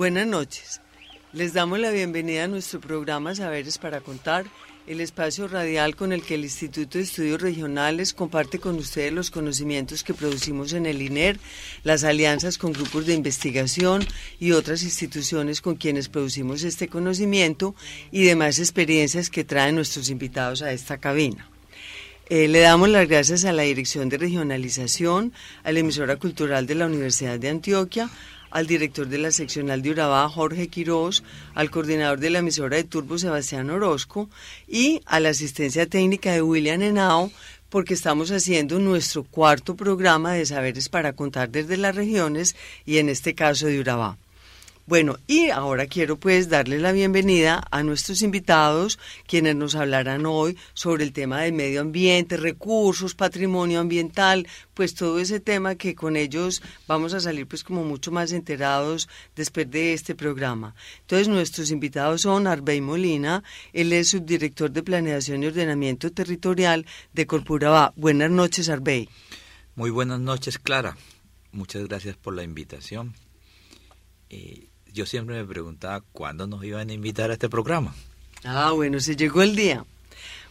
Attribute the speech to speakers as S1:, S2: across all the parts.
S1: Buenas noches. Les damos la bienvenida a nuestro programa Saberes para Contar, el espacio radial con el que el Instituto de Estudios Regionales comparte con ustedes los conocimientos que producimos en el INER, las alianzas con grupos de investigación y otras instituciones con quienes producimos este conocimiento y demás experiencias que traen nuestros invitados a esta cabina. Eh, le damos las gracias a la Dirección de Regionalización, a la emisora cultural de la Universidad de Antioquia, al director de la seccional de Urabá, Jorge Quirós, al coordinador de la emisora de Turbo, Sebastián Orozco, y a la asistencia técnica de William Henao, porque estamos haciendo nuestro cuarto programa de saberes para contar desde las regiones y en este caso de Urabá. Bueno, y ahora quiero pues darle la bienvenida a nuestros invitados, quienes nos hablarán hoy sobre el tema del medio ambiente, recursos, patrimonio ambiental, pues todo ese tema que con ellos vamos a salir pues como mucho más enterados después de este programa. Entonces nuestros invitados son Arbey Molina, él es subdirector de Planeación y Ordenamiento Territorial de Corpuraba. Buenas noches, Arbey.
S2: Muy buenas noches, Clara. Muchas gracias por la invitación. Eh, yo siempre me preguntaba cuándo nos iban a invitar a este programa.
S1: Ah, bueno, se llegó el día.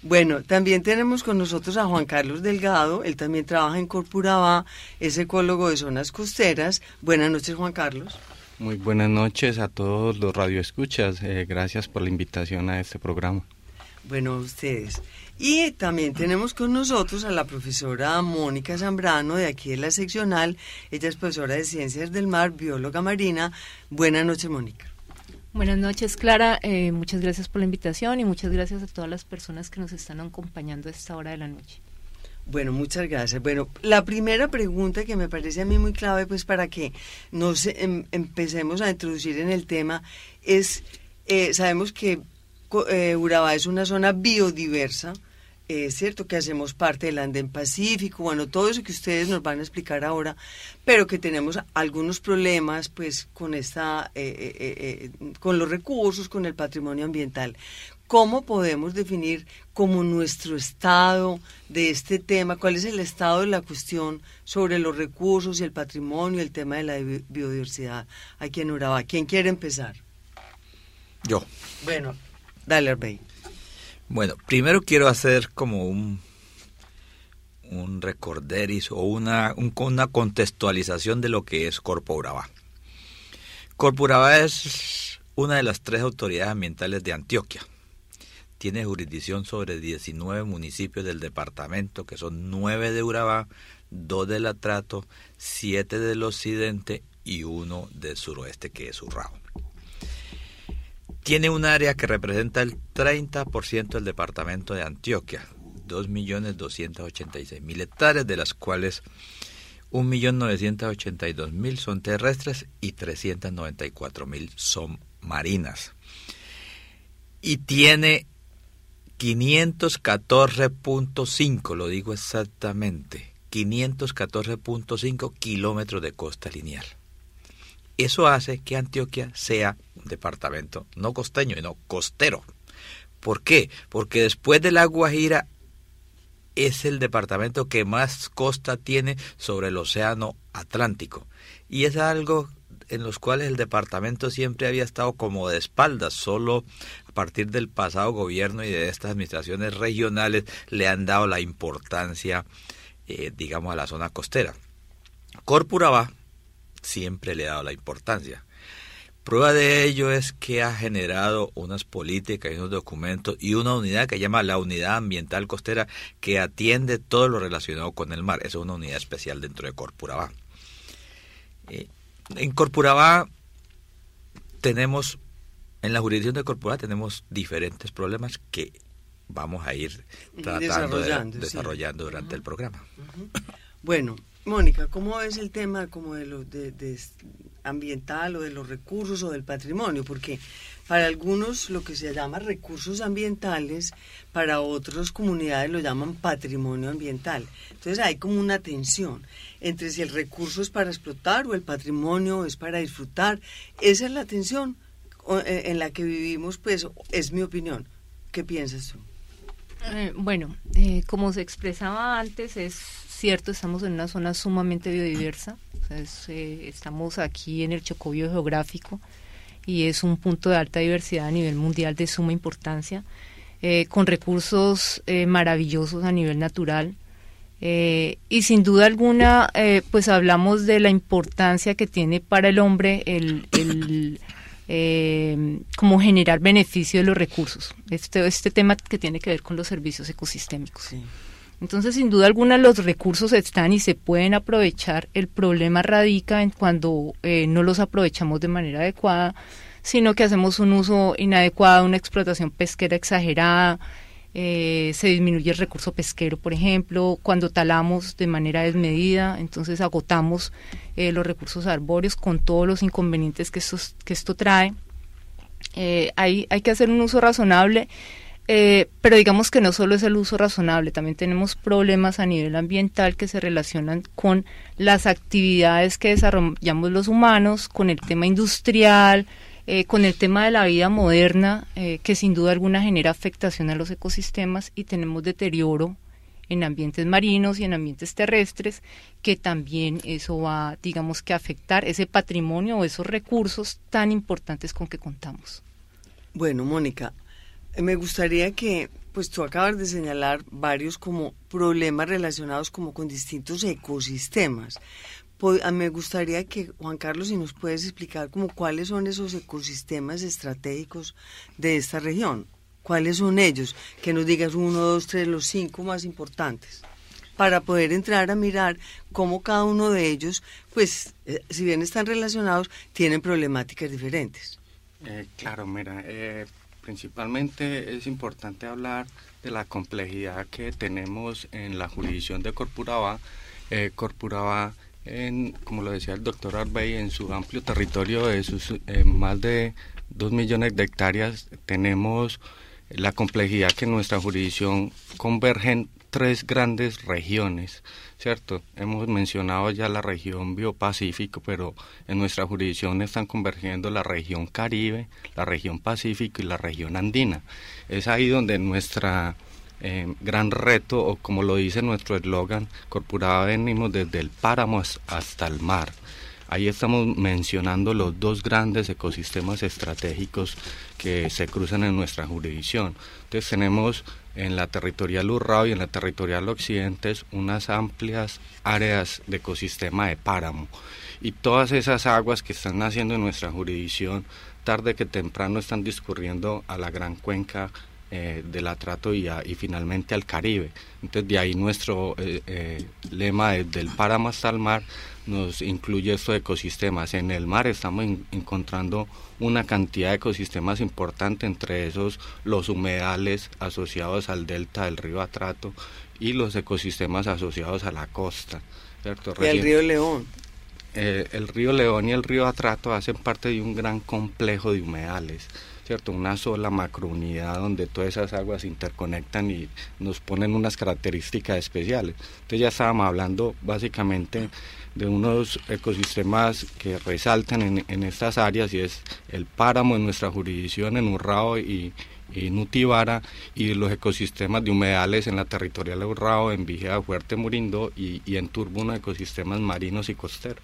S1: Bueno, también tenemos con nosotros a Juan Carlos Delgado, él también trabaja en Corpuraba, es ecólogo de zonas costeras. Buenas noches, Juan Carlos.
S3: Muy buenas noches a todos los radioescuchas, eh, gracias por la invitación a este programa.
S1: Bueno, ustedes. Y también tenemos con nosotros a la profesora Mónica Zambrano de aquí de la seccional. Ella es profesora de Ciencias del Mar, bióloga marina. Buenas noches, Mónica.
S4: Buenas noches, Clara. Eh, muchas gracias por la invitación y muchas gracias a todas las personas que nos están acompañando a esta hora de la noche.
S1: Bueno, muchas gracias. Bueno, la primera pregunta que me parece a mí muy clave, pues para que nos em, empecemos a introducir en el tema, es, eh, sabemos que eh, Urabá es una zona biodiversa, es cierto que hacemos parte del Anden Pacífico, bueno, todo eso que ustedes nos van a explicar ahora, pero que tenemos algunos problemas pues con esta, eh, eh, eh, con los recursos, con el patrimonio ambiental. ¿Cómo podemos definir como nuestro estado de este tema? ¿Cuál es el estado de la cuestión sobre los recursos y el patrimonio, el tema de la biodiversidad aquí en Urabá? ¿Quién quiere empezar?
S2: Yo.
S1: Bueno, dale, Arbey.
S2: Bueno, primero quiero hacer como un, un recorderis o una, una contextualización de lo que es Corpo Urabá. Corpo Urabá es una de las tres autoridades ambientales de Antioquia. Tiene jurisdicción sobre 19 municipios del departamento, que son 9 de Urabá, 2 del Atrato, 7 del occidente y uno del suroeste, que es Urrao tiene un área que representa el 30% del departamento de Antioquia, 2.286.000 hectáreas, de las cuales 1.982.000 son terrestres y 394.000 son marinas. Y tiene 514.5, lo digo exactamente, 514.5 kilómetros de costa lineal. Eso hace que Antioquia sea un departamento no costeño, sino costero. ¿Por qué? Porque después de la Guajira es el departamento que más costa tiene sobre el océano Atlántico. Y es algo en los cuales el departamento siempre había estado como de espaldas, solo a partir del pasado gobierno y de estas administraciones regionales le han dado la importancia, eh, digamos, a la zona costera. Corpuraba siempre le ha dado la importancia. Prueba de ello es que ha generado unas políticas y unos documentos y una unidad que llama la Unidad Ambiental Costera que atiende todo lo relacionado con el mar. Es una unidad especial dentro de Corpurabá. Eh, en Corpurabá tenemos, en la jurisdicción de Corpurabá tenemos diferentes problemas que vamos a ir tratando
S1: desarrollando,
S2: de, desarrollando durante el programa.
S1: Bueno, Mónica, ¿cómo es el tema como de, lo, de, de ambiental o de los recursos o del patrimonio? Porque para algunos lo que se llama recursos ambientales, para otros comunidades lo llaman patrimonio ambiental. Entonces hay como una tensión entre si el recurso es para explotar o el patrimonio es para disfrutar. Esa es la tensión eh, en la que vivimos, pues es mi opinión. ¿Qué piensas tú?
S4: Eh, bueno, eh, como se expresaba antes, es cierto, estamos en una zona sumamente biodiversa. Eh, estamos aquí en el Chocobio geográfico y es un punto de alta diversidad a nivel mundial de suma importancia, con recursos maravillosos a nivel natural. y sin duda alguna, pues hablamos de la importancia que tiene para el hombre el eh, como generar beneficio de los recursos. Este, este tema que tiene que ver con los servicios ecosistémicos. Entonces, sin duda alguna, los recursos están y se pueden aprovechar. El problema radica en cuando eh, no los aprovechamos de manera adecuada, sino que hacemos un uso inadecuado, una explotación pesquera exagerada, eh, se disminuye el recurso pesquero, por ejemplo, cuando talamos de manera desmedida, entonces agotamos eh, los recursos arbóreos con todos los inconvenientes que, que esto trae. Eh, hay, hay que hacer un uso razonable, pero digamos que no solo es el uso razonable, también tenemos problemas a nivel ambiental que se relacionan con las actividades que desarrollamos los humanos, con el tema industrial, eh, con el tema de la vida moderna, eh, que sin duda alguna genera afectación a los ecosistemas y tenemos deterioro en ambientes marinos y en ambientes terrestres, que también eso va, digamos que, afectar ese patrimonio o esos recursos tan importantes con que contamos.
S1: Bueno, Mónica, me gustaría que, pues tú acabas de señalar varios como problemas relacionados como con distintos ecosistemas. Ah, me gustaría que Juan Carlos, si nos puedes explicar como cuáles son esos ecosistemas estratégicos de esta región, cuáles son ellos, que nos digas uno, dos, tres, los cinco más importantes, para poder entrar a mirar cómo cada uno de ellos, pues, eh, si bien están relacionados, tienen problemáticas diferentes.
S3: Eh, claro, mira, eh, principalmente es importante hablar de la complejidad que tenemos en la jurisdicción de Corpuraba. Corpuraba en, como lo decía el doctor Arbey, en su amplio territorio de sus eh, más de dos millones de hectáreas tenemos la complejidad que en nuestra jurisdicción convergen tres grandes regiones, ¿cierto? Hemos mencionado ya la región biopacífico, pero en nuestra jurisdicción están convergiendo la región Caribe, la región Pacífico y la región Andina. Es ahí donde nuestra eh, gran reto, o como lo dice nuestro eslogan, Corpuraba venimos desde el páramo hasta el mar. Ahí estamos mencionando los dos grandes ecosistemas estratégicos que se cruzan en nuestra jurisdicción. Entonces tenemos en la territorial Urrao y en la territorial Occidente unas amplias áreas de ecosistema de páramo. Y todas esas aguas que están naciendo en nuestra jurisdicción, tarde que temprano están discurriendo a la gran cuenca eh, del atrato y, finalmente al Caribe. Entonces de ahí nuestro eh, eh, lema del páramo hasta el mar nos incluye estos ecosistemas. En el mar estamos encontrando una cantidad de ecosistemas importante, entre esos los humedales asociados al delta del río Atrato y los ecosistemas asociados a la costa.
S1: Y el río León.
S3: el río León y el río Atrato hacen parte de un gran complejo de humedales ¿cierto? Una sola macrounidad donde todas esas aguas se interconectan y nos ponen unas características especiales. Entonces ya estábamos hablando básicamente de unos ecosistemas que resaltan en, en estas áreas y es el páramo en nuestra jurisdicción en Urrao y, y Nutibara y los ecosistemas de humedales en la territorial de Urrao, en Vigea, Fuerte, Murindo y, y en Turbo, ecosistemas marinos y costeros.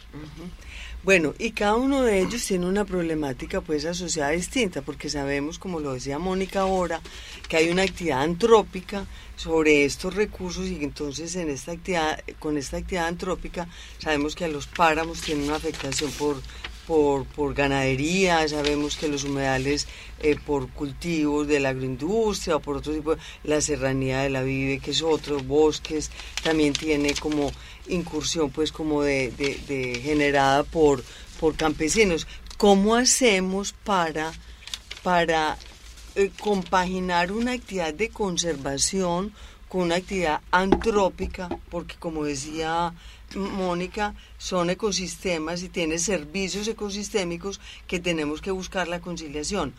S1: Bueno, y cada uno de ellos tiene una problemática pues asociada distinta, porque sabemos, como lo decía Mónica ahora, que hay una actividad antrópica sobre estos recursos y entonces en esta actividad, con esta actividad antrópica sabemos que a los páramos tienen una afectación por por, por ganadería, sabemos que los humedales eh, por cultivos de la agroindustria o por otro tipo, la serranía de la vive, que es otro, bosques, también tiene como incursión pues como de, de, generada por, por campesinos. ¿Cómo hacemos para, para eh, compaginar una actividad de conservación con una actividad antrópica? Porque como decía Mónica, son ecosistemas y tiene servicios ecosistémicos que tenemos que buscar la conciliación.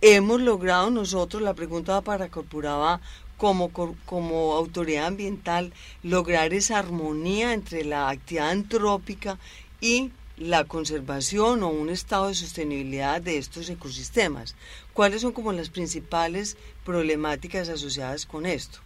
S1: Hemos logrado nosotros, la pregunta para Corpuraba, como, como autoridad ambiental, lograr esa armonía entre la actividad antrópica y la conservación o un estado de sostenibilidad de estos ecosistemas. ¿Cuáles son como las principales problemáticas asociadas con esto?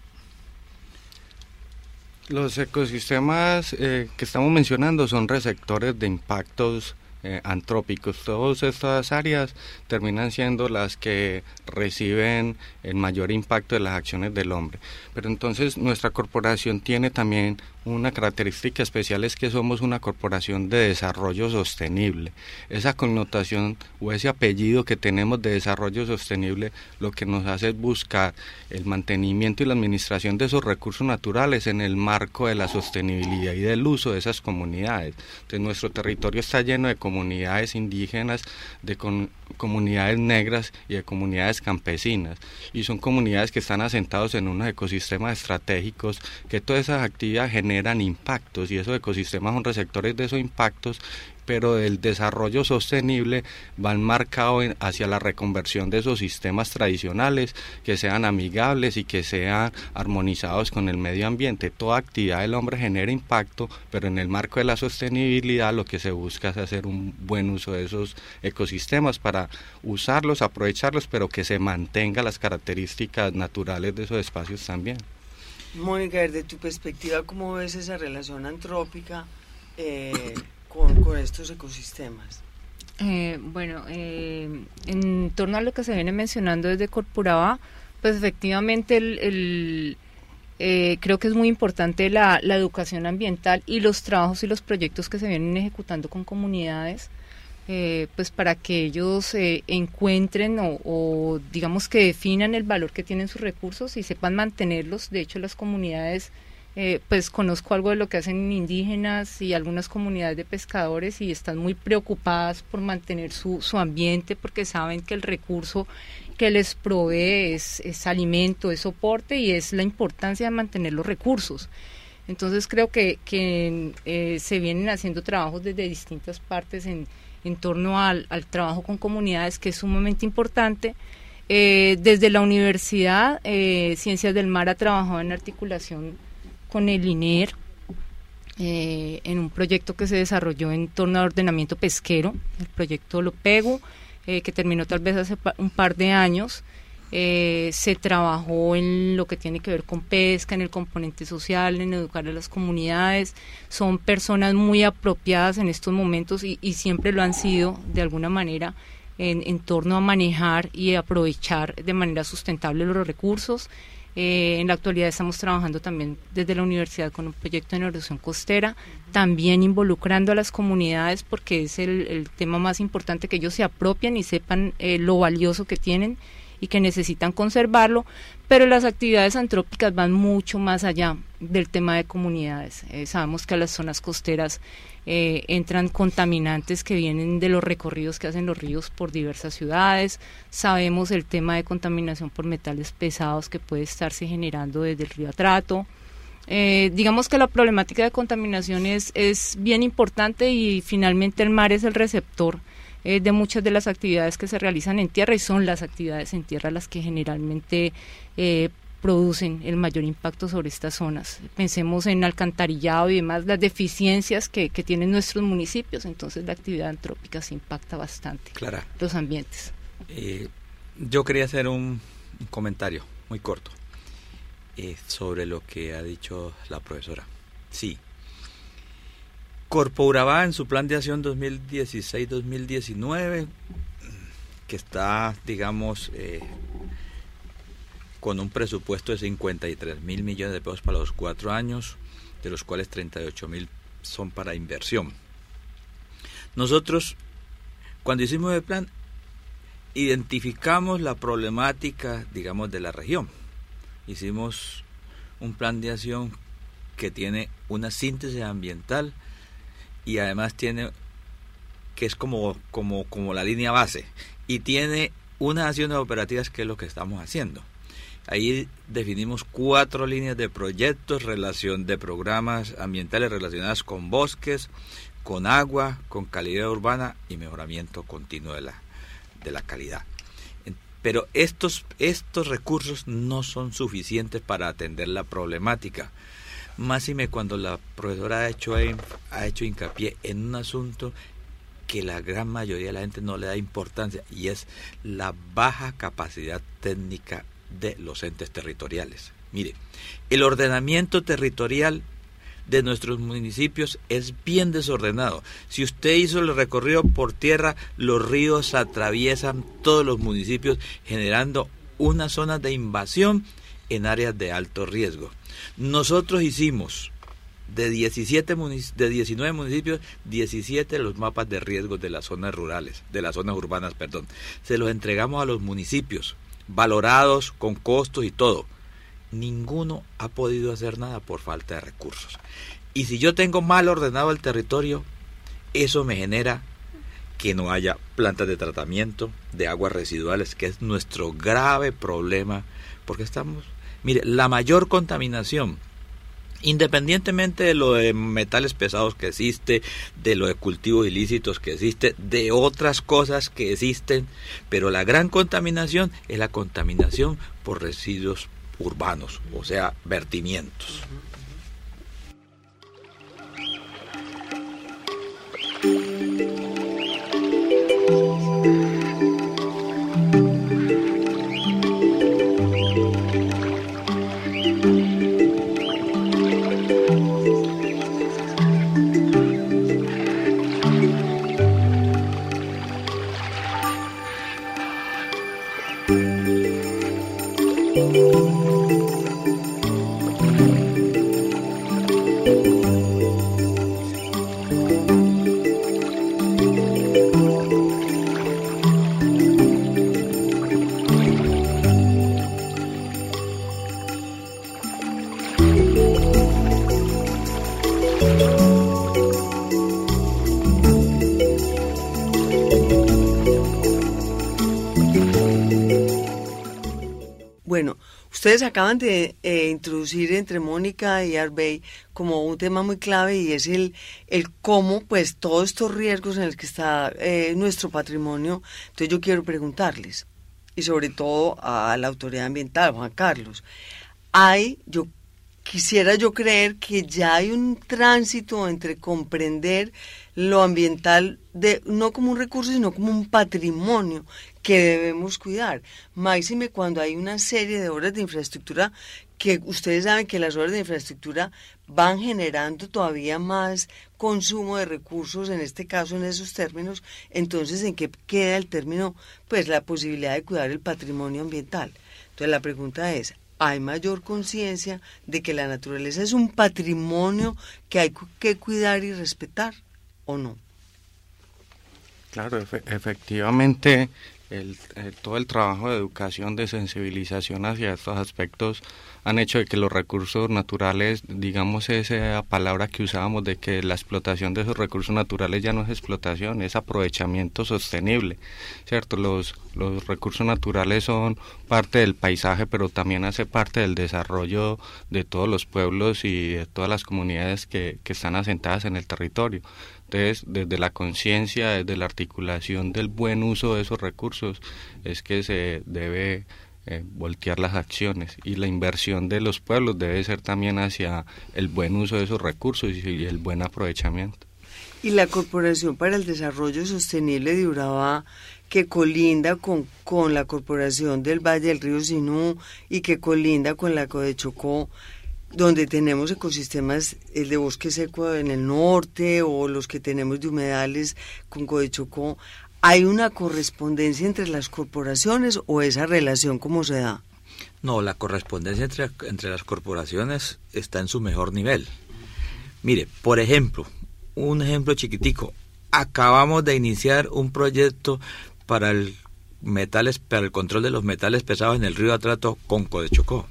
S3: Los ecosistemas eh, que estamos mencionando son receptores de impactos eh, antrópicos. Todas estas áreas terminan siendo las que reciben el mayor impacto de las acciones del hombre. Pero entonces nuestra corporación tiene también una característica especial es que somos una corporación de desarrollo sostenible. Esa connotación o ese apellido que tenemos de desarrollo sostenible lo que nos hace es buscar el mantenimiento y la administración de esos recursos naturales en el marco de la sostenibilidad y del uso de esas comunidades. Entonces nuestro territorio está lleno de comunidades indígenas, de comunidades negras y de comunidades campesinas. Y son comunidades que están asentados en unos ecosistemas estratégicos que todas esas actividades generan impactos y esos ecosistemas son receptores de esos impactos pero el desarrollo sostenible van marcado hacia la reconversión de esos sistemas tradicionales que sean amigables y que sean armonizados con el medio ambiente. Toda actividad del hombre genera impacto, pero en el marco de la sostenibilidad lo que se busca es hacer un buen uso de esos ecosistemas para usarlos, aprovecharlos, pero que se mantengan las características naturales de esos espacios también.
S1: Mónica, desde tu perspectiva, ¿cómo ves esa relación antrópica? Eh, con, estos ecosistemas?
S4: Eh, bueno, eh, en torno a lo que se viene mencionando desde Corporaba, pues efectivamente el, eh, creo que es muy importante la, educación ambiental y los trabajos y los proyectos que se vienen ejecutando con comunidades, pues para que ellos encuentren o, digamos que definan el valor que tienen sus recursos y sepan mantenerlos. De hecho, las comunidades eh, pues conozco algo de lo que hacen indígenas y algunas comunidades de pescadores y están muy preocupadas por mantener su, su ambiente porque saben que el recurso que les provee es, alimento, es soporte y es la importancia de mantener los recursos. Entonces creo que, que eh, se vienen haciendo trabajos desde distintas partes en, en torno al, al, trabajo con comunidades que es sumamente importante. Eh, desde la universidad, Ciencias del Mar ha trabajado en articulación con el INER eh, en un proyecto que se desarrolló en torno al ordenamiento pesquero, el proyecto Lopego, eh, que terminó tal vez hace un par de años. Eh, se trabajó en lo que tiene que ver con pesca, en el componente social, en educar a las comunidades. Son personas muy apropiadas en estos momentos y, siempre lo han sido de alguna manera en, torno a manejar y aprovechar de manera sustentable los recursos. Eh, en la actualidad estamos trabajando también desde la universidad con un proyecto de erosión costera, también involucrando a las comunidades porque es el, tema más importante que ellos se apropien y sepan eh, lo valioso que tienen y que necesitan conservarlo, pero las actividades antrópicas van mucho más allá del tema de comunidades. Eh, sabemos que a las zonas costeras eh, entran contaminantes que vienen de los recorridos que hacen los ríos por diversas ciudades. Sabemos el tema de contaminación por metales pesados que puede estarse generando desde el río Atrato. Eh, digamos que la problemática de contaminación es, es bien importante y finalmente el mar es el receptor eh, de muchas de las actividades que se realizan en tierra y son las actividades en tierra las que generalmente eh, producen el mayor impacto sobre estas zonas. Pensemos en alcantarillado y demás, las deficiencias que, tienen nuestros municipios, entonces la actividad antrópica se impacta bastante
S2: Clara,
S4: los ambientes.
S2: Eh, yo quería hacer un, comentario muy corto eh, sobre lo que ha dicho la profesora. Sí, Corpo Urabá en su plan de acción 2016-2019, que está, digamos, eh, con un presupuesto de 53 mil millones de pesos para los cuatro años, de los cuales 38 mil son para inversión. Nosotros Cuando hicimos el plan, identificamos la problemática, digamos, de la región. Hicimos un plan de acción que tiene una síntesis ambiental y además tiene que es como, como, como la línea base y tiene unas acciones operativas que es lo que estamos haciendo. Ahí definimos cuatro líneas de proyectos, relación de programas ambientales relacionados con bosques, con agua, con calidad urbana y mejoramiento continuo de la, de la calidad. Pero estos, estos recursos no son suficientes para atender la problemática. Máxime cuando la profesora ha hecho, ha hecho hincapié en un asunto que la gran mayoría de la gente no le da importancia y es la baja capacidad técnica de los entes territoriales. Mire, el ordenamiento territorial de nuestros municipios es bien desordenado. Si usted hizo el recorrido por tierra, los ríos atraviesan todos los municipios generando una zona de invasión en áreas de alto riesgo. Nosotros hicimos de 17 de 19 municipios, 17 los mapas de riesgo de las zonas rurales, de las zonas urbanas, perdón. Se los entregamos a los municipios valorados con costos y todo. Ninguno ha podido hacer nada por falta de recursos. Y si yo tengo mal ordenado el territorio, eso me genera que no haya plantas de tratamiento de aguas residuales, que es nuestro grave problema, porque estamos, mire, la mayor contaminación Independientemente de lo de metales pesados que existe, de lo de cultivos ilícitos que existe, de otras cosas que existen, pero la gran contaminación es la contaminación por residuos urbanos, o sea, vertimientos.
S1: Ustedes acaban de eh, introducir entre Mónica y Arbey como un tema muy clave y es el, el cómo, pues, todos estos riesgos en los que está eh, nuestro patrimonio. Entonces yo quiero preguntarles, y sobre todo a la autoridad ambiental, Juan Carlos, hay, yo quisiera yo creer que ya hay un tránsito entre comprender lo ambiental de, no como un recurso, sino como un patrimonio que debemos cuidar. Máxime cuando hay una serie de obras de infraestructura que ustedes saben que las obras de infraestructura van generando todavía más consumo de recursos, en este caso en esos términos, entonces ¿en qué queda el término? Pues la posibilidad de cuidar el patrimonio ambiental. Entonces la pregunta es, ¿hay mayor conciencia de que la naturaleza es un patrimonio que hay que cuidar y respetar o no?
S3: Claro, efectivamente el, eh, todo el trabajo de educación, de sensibilización hacia estos aspectos han hecho de que los recursos naturales, digamos esa palabra que usábamos de que la explotación de esos recursos naturales ya no es explotación, es aprovechamiento sostenible, ¿cierto? Los, los recursos naturales son parte del paisaje, pero también hace parte del desarrollo de todos los pueblos y de todas las comunidades que, que están asentadas en el territorio. Entonces, desde la conciencia, desde la articulación del buen uso de esos recursos, es que se debe eh, voltear las acciones y la inversión de los pueblos debe ser también hacia el buen uso de esos recursos y, el buen aprovechamiento.
S1: Y la Corporación para el Desarrollo Sostenible de Urabá, que colinda con, con la Corporación del Valle del Río Sinú y que colinda con la Codechocó, donde tenemos ecosistemas, el de bosque seco en el norte o los que tenemos de humedales con Codechocó, ¿hay una correspondencia entre las corporaciones o esa relación cómo se da?
S2: No, la correspondencia entre, entre las corporaciones está en su mejor nivel. Mire, por ejemplo, un ejemplo chiquitico, acabamos de iniciar un proyecto para el metales para el control de los metales pesados en el río Atrato con Chocó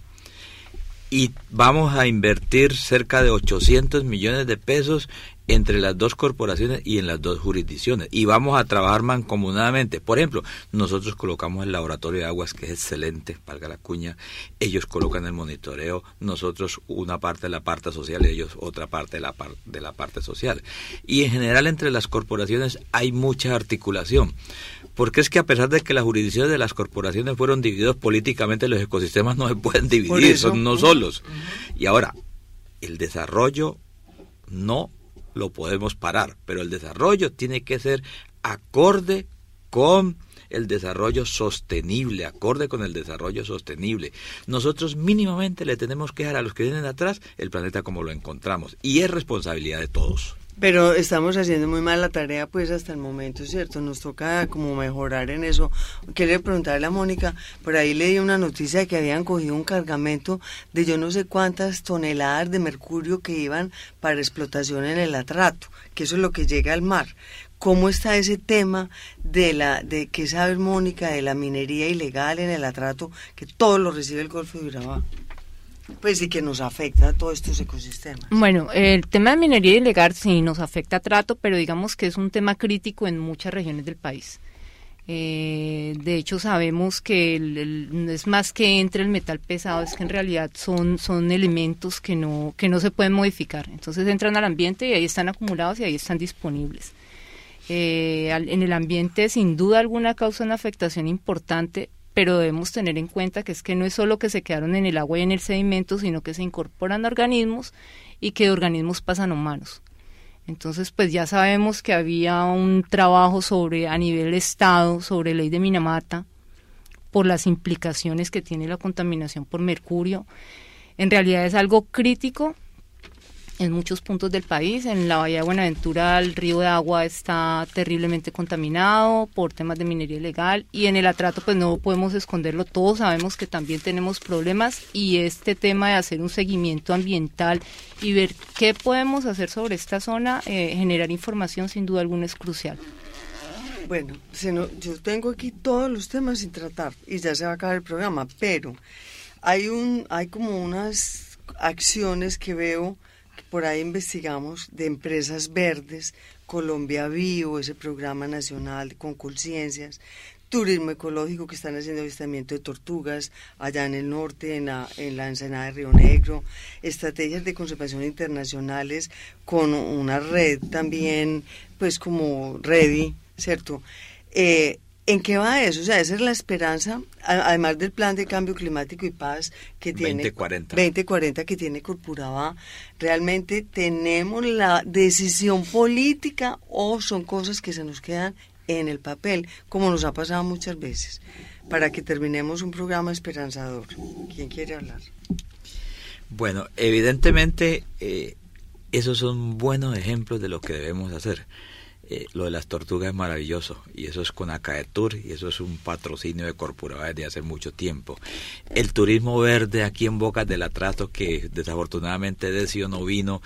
S2: y vamos a invertir cerca de 800 millones de pesos entre las dos corporaciones y en las dos jurisdicciones. Y vamos a trabajar mancomunadamente. Por ejemplo, nosotros colocamos el laboratorio de aguas, que es excelente, valga la cuña. Ellos colocan el monitoreo, nosotros una parte de la parte social y ellos otra parte de la, de la parte social. Y en general entre las corporaciones hay mucha articulación. Porque es que a pesar de que las jurisdicciones de las corporaciones fueron divididos políticamente, los ecosistemas no se pueden dividir, son no solos. Y ahora, el desarrollo no lo podemos parar, pero el desarrollo tiene que ser acorde con el desarrollo sostenible, acorde con el desarrollo sostenible. Nosotros mínimamente le tenemos que dar a los que vienen atrás el planeta como lo encontramos y es responsabilidad de todos.
S1: Pero estamos haciendo muy mal la tarea, pues hasta el momento, ¿cierto? Nos toca como mejorar en eso. Quiero preguntarle a Mónica, por ahí leí una noticia de que habían cogido un cargamento de yo no sé cuántas toneladas de mercurio que iban para explotación en el atrato, que eso es lo que llega al mar. ¿Cómo está ese tema de la de qué sabe Mónica de la minería ilegal en el atrato que todo lo recibe el Golfo de Urabá? Pues sí que nos afecta a todos estos ecosistemas.
S4: Bueno, el tema de minería ilegal sí nos afecta a trato, pero digamos que es un tema crítico en muchas regiones del país. Eh, de hecho, sabemos que el, es más que entre el metal pesado, es que en realidad son, son elementos que no, que no se pueden modificar. Entonces entran al ambiente y ahí están acumulados y ahí están disponibles. Eh, en el ambiente, sin duda alguna, causa una afectación importante, pero debemos tener en cuenta que es que no es solo que se quedaron en el agua y en el sedimento, sino que se incorporan organismos y que de organismos pasan humanos. Entonces, pues ya sabemos que había un trabajo sobre a nivel Estado, sobre ley de Minamata, por las implicaciones que tiene la contaminación por mercurio. En realidad es algo crítico en muchos puntos del país. En la Bahía de Buenaventura el río de agua está terriblemente contaminado por temas de minería ilegal y en el atrato pues no podemos esconderlo. Todos sabemos que también tenemos problemas y este tema de hacer un seguimiento ambiental y ver qué podemos hacer sobre esta zona, eh, generar información sin duda alguna es crucial.
S1: Bueno, yo tengo aquí todos los temas sin tratar y ya se va a acabar el programa, pero hay un, hay como unas acciones que veo por ahí investigamos de empresas verdes, Colombia Vivo, ese programa nacional con conciencias, turismo ecológico que están haciendo avistamiento de tortugas allá en el norte, en la, en la ensenada de Río Negro, estrategias de conservación internacionales con una red también, pues como Ready, ¿cierto? Eh, ¿En qué va eso? O sea, esa es la esperanza, además del plan de cambio climático y paz que tiene
S2: 2040,
S1: 2040 que tiene Corpuraba, ¿realmente tenemos la decisión política o son cosas que se nos quedan en el papel, como nos ha pasado muchas veces? Para que terminemos un programa esperanzador. ¿Quién quiere hablar?
S2: Bueno, evidentemente eh, esos son buenos ejemplos de lo que debemos hacer. Eh, lo de las tortugas es maravilloso y eso es con Acaetur y eso es un patrocinio de Corpura desde hace mucho tiempo. El turismo verde aquí en Bocas del Atrato que desafortunadamente decidió no vino,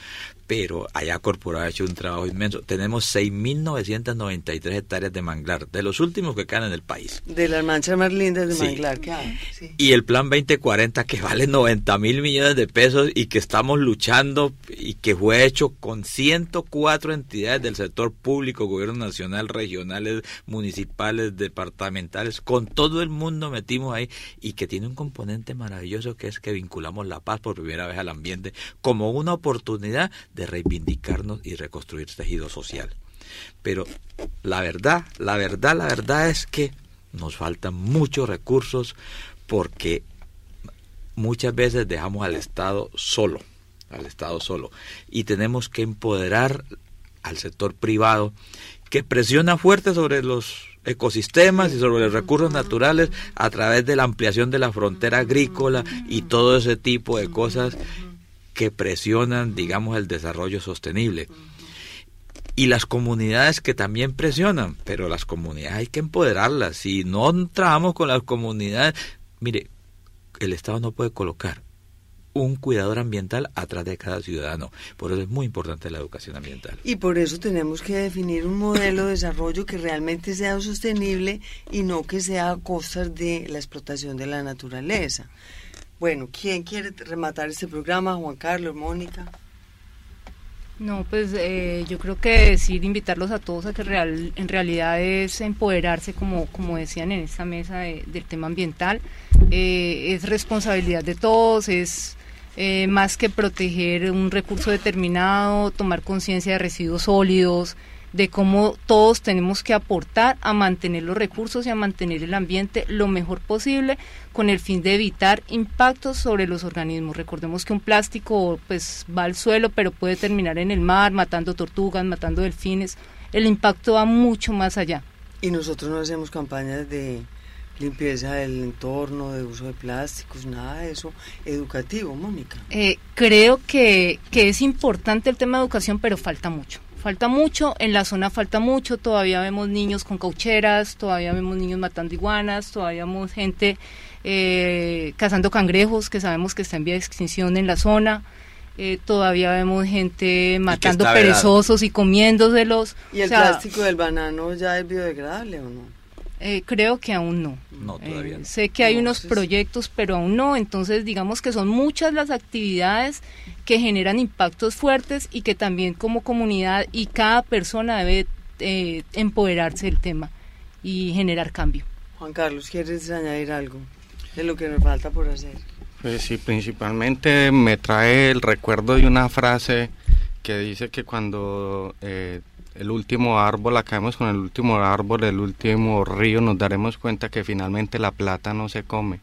S2: pero allá Corpora ha hecho un trabajo inmenso. Tenemos 6.993 hectáreas de manglar, de los últimos que quedan en el país.
S1: De las manchas más lindas de manglar que hay.
S2: Y el plan 2040 que vale 90 mil millones de pesos y que estamos luchando y que fue hecho con 104 entidades del sector público, gobierno nacional, regionales, municipales, departamentales, con todo el mundo metimos ahí y que tiene un componente maravilloso que es que vinculamos la paz por primera vez al ambiente como una oportunidad de reivindicarnos y reconstruir tejido social. Pero la verdad, la verdad, la verdad es que nos faltan muchos recursos porque muchas veces dejamos al Estado solo, al Estado solo, y tenemos que empoderar al sector privado que presiona fuerte sobre los ecosistemas y sobre los recursos naturales a través de la ampliación de la frontera agrícola y todo ese tipo de cosas que presionan, digamos, el desarrollo sostenible. Y las comunidades que también presionan, pero las comunidades hay que empoderarlas. Si no trabajamos con las comunidades, mire, el Estado no puede colocar un cuidador ambiental atrás de cada ciudadano. Por eso es muy importante la educación ambiental.
S1: Y por eso tenemos que definir un modelo de desarrollo que realmente sea sostenible y no que sea a costas de la explotación de la naturaleza. Bueno, ¿quién quiere rematar este programa? Juan Carlos, Mónica.
S4: No, pues eh, yo creo que decir, invitarlos a todos a que real, en realidad es empoderarse, como, como decían en esta mesa del tema ambiental, eh, es responsabilidad de todos, es eh, más que proteger un recurso determinado, tomar conciencia de residuos sólidos, de cómo todos tenemos que aportar a mantener los recursos y a mantener el ambiente lo mejor posible con el fin de evitar impactos sobre los organismos. Recordemos que un plástico pues va al suelo, pero puede terminar en el mar, matando tortugas, matando delfines. El impacto va mucho más allá.
S1: Y nosotros no hacemos campañas de limpieza del entorno, de uso de plásticos, nada de eso educativo, Mónica.
S4: Eh, creo que, que es importante el tema de educación, pero falta mucho falta mucho, en la zona falta mucho, todavía vemos niños con caucheras, todavía vemos niños matando iguanas, todavía vemos gente eh, cazando cangrejos, que sabemos que está en vía de extinción en la zona. Eh, todavía vemos gente matando perezosos y comiéndoselos.
S1: ¿Y el plástico del banano ya es biodegradable o no?
S4: Eh, creo que aún no.
S2: No, todavía
S4: eh, sé que hay unos proyectos, pero aún no. Entonces, digamos que son muchas las actividades que generan impactos fuertes y que también como comunidad y cada persona debe eh, empoderarse del tema y generar cambio.
S1: Juan Carlos, ¿quieres añadir algo de lo que nos falta por hacer?
S3: Pues sí, principalmente me trae el recuerdo de una frase que dice que cuando eh, el último árbol, acabemos con el último árbol, el último río, nos daremos cuenta que finalmente la plata no se come.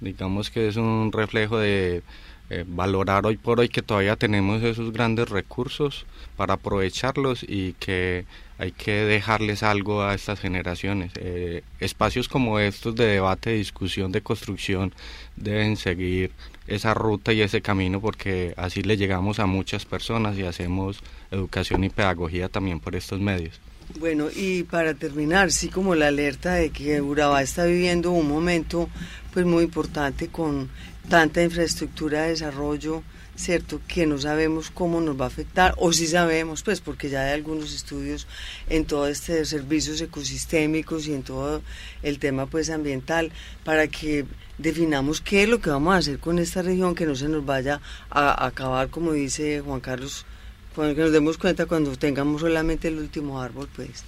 S3: Digamos que es un reflejo de eh, valorar hoy por hoy que todavía tenemos esos grandes recursos para aprovecharlos y que hay que dejarles algo a estas generaciones. Eh, espacios como estos de debate, de discusión, de construcción deben seguir esa ruta y ese camino porque así le llegamos a muchas personas y hacemos educación y pedagogía también por estos medios.
S1: Bueno, y para terminar, sí como la alerta de que Urabá está viviendo un momento pues muy importante con tanta infraestructura de desarrollo, ¿cierto? Que no sabemos cómo nos va a afectar, o sí sabemos, pues porque ya hay algunos estudios en todo este de servicios ecosistémicos y en todo el tema pues ambiental, para que definamos qué es lo que vamos a hacer con esta región, que no se nos vaya a, acabar, como dice Juan Carlos, cuando nos demos cuenta cuando tengamos solamente el último árbol, pues.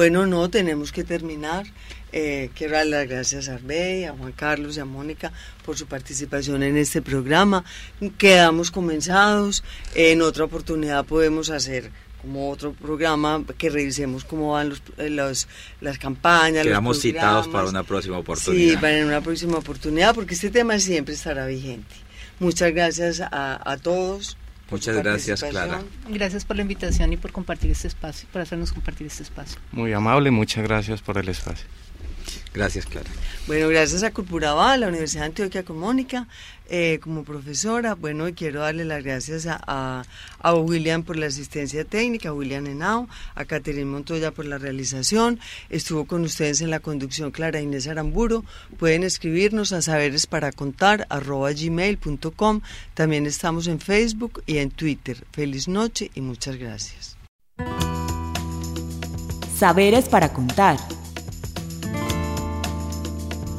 S1: Bueno, no, tenemos que terminar. Eh, quiero dar las gracias a Arbey, a Juan Carlos y a Mónica por su participación en este programa. Quedamos comenzados. En otra oportunidad podemos hacer como otro programa que revisemos cómo van los, eh, los las campañas.
S2: Quedamos citados para una próxima oportunidad.
S1: Sí, para una próxima oportunidad, porque este tema siempre estará vigente. Muchas gracias a, a todos.
S2: Muchas gracias, Clara.
S4: Gracias por la invitación y por compartir este espacio, por hacernos compartir este espacio.
S3: Muy amable, muchas gracias por el espacio.
S2: Gracias, Clara.
S1: Bueno, gracias a Curpuraba, a la Universidad de Antioquia con Mónica, eh, como profesora. Bueno, y quiero darle las gracias a, a, William por la asistencia técnica, a William Henao, a Caterine Montoya por la realización. Estuvo con ustedes en la conducción Clara Inés Aramburo. Pueden escribirnos a saberes para contar gmail.com. También estamos en Facebook y en Twitter. Feliz noche y muchas gracias.
S5: Saberes para contar